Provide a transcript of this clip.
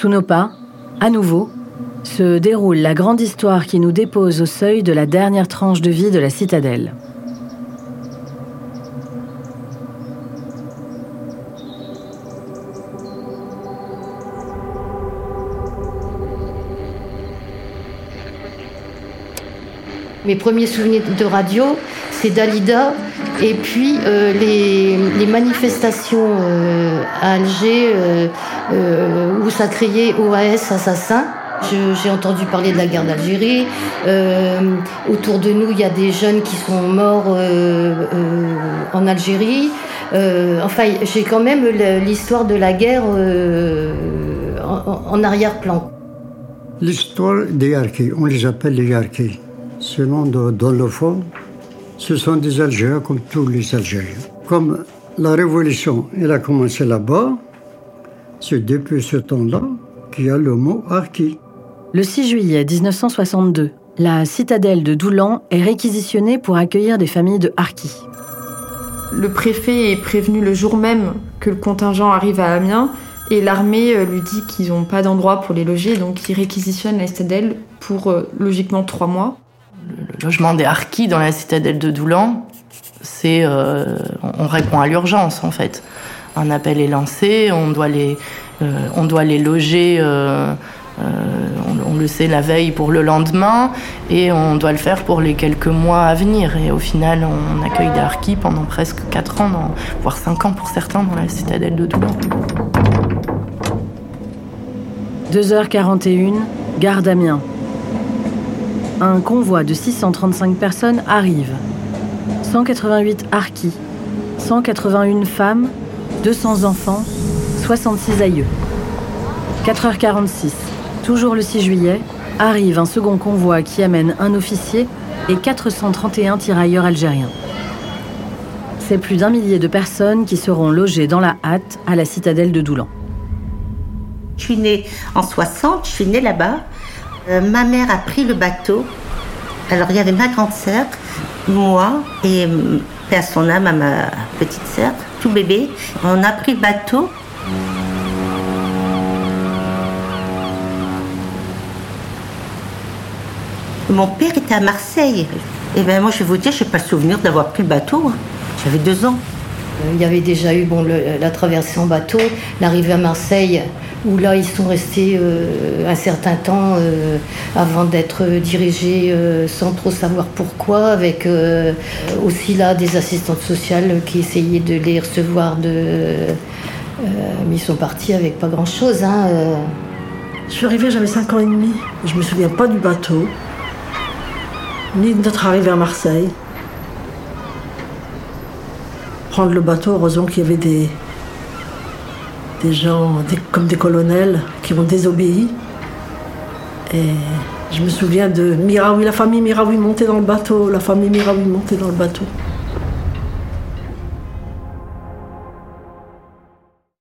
Sous nos pas, à nouveau, se déroule la grande histoire qui nous dépose au seuil de la dernière tranche de vie de la citadelle. Mes premiers souvenirs de radio, c'est Dalida et puis euh, les, manifestations euh, à Alger euh, où ça criait OAS assassin. J'ai entendu parler de la guerre d'Algérie. autour de nous, il y a des jeunes qui sont morts en Algérie. enfin, j'ai quand même l'histoire de la guerre en, arrière-plan. L'histoire des Yarkis, on les appelle les Yarkis. Dans le fond, ce sont des Algériens comme tous les Algériens. Comme la révolution, elle a commencé là-bas, c'est depuis ce temps-là qu'il y a le mot harki. Le 6 juillet 1962, la citadelle de Doulan est réquisitionnée pour accueillir des familles de harkis. Le préfet est prévenu le jour même que le contingent arrive à Amiens et l'armée euh, lui dit qu'ils n'ont pas d'endroit pour les loger, donc ils réquisitionnent la citadelle pour euh, logiquement trois mois logement des harkis dans la citadelle de Doulan, euh, on répond à l'urgence en fait. Un appel est lancé, on doit les, euh, loger. Euh, on, le sait la veille pour le lendemain et on doit le faire pour les quelques mois à venir. Et au final, on accueille des harkis pendant presque 4 ans, voire 5 ans pour certains, dans la citadelle de Doulan. 2h41, gare d'Amiens un convoi de 635 personnes arrive. 188 harkis, 181 femmes, 200 enfants, 66 aïeux. 4h46, toujours le 6 juillet, arrive un second convoi qui amène un officier et 431 tirailleurs algériens. C'est plus d'un millier de personnes qui seront logées dans la hâte à la citadelle de Doulan. Je suis née en 60, je suis née là-bas. Euh, ma mère a pris le bateau. Alors il y avait ma grande sœur, moi et euh, père son âme à ma petite sœur, tout bébé. On a pris le bateau. Mon père était à Marseille. Et ben moi je vais vous dire, je n'ai pas le souvenir d'avoir pris le bateau. Hein. J'avais deux ans. Euh, il y avait déjà eu bon, la traversée en bateau, l'arrivée à Marseille où là ils sont restés euh, un certain temps euh, avant d'être dirigés sans trop savoir pourquoi, avec aussi là des assistantes sociales qui essayaient de les recevoir mais ils sont partis avec pas grand chose. Hein, Je suis arrivée, j'avais 5 ans et demi. Je me souviens pas du bateau, ni de notre arrivée à Marseille. Prendre le bateau, heureusement qu'il y avait des, gens comme des colonels qui ont désobéi. Et je me souviens de Miraoui, la famille Miraoui montait dans le bateau, la famille Miraoui montait dans le bateau.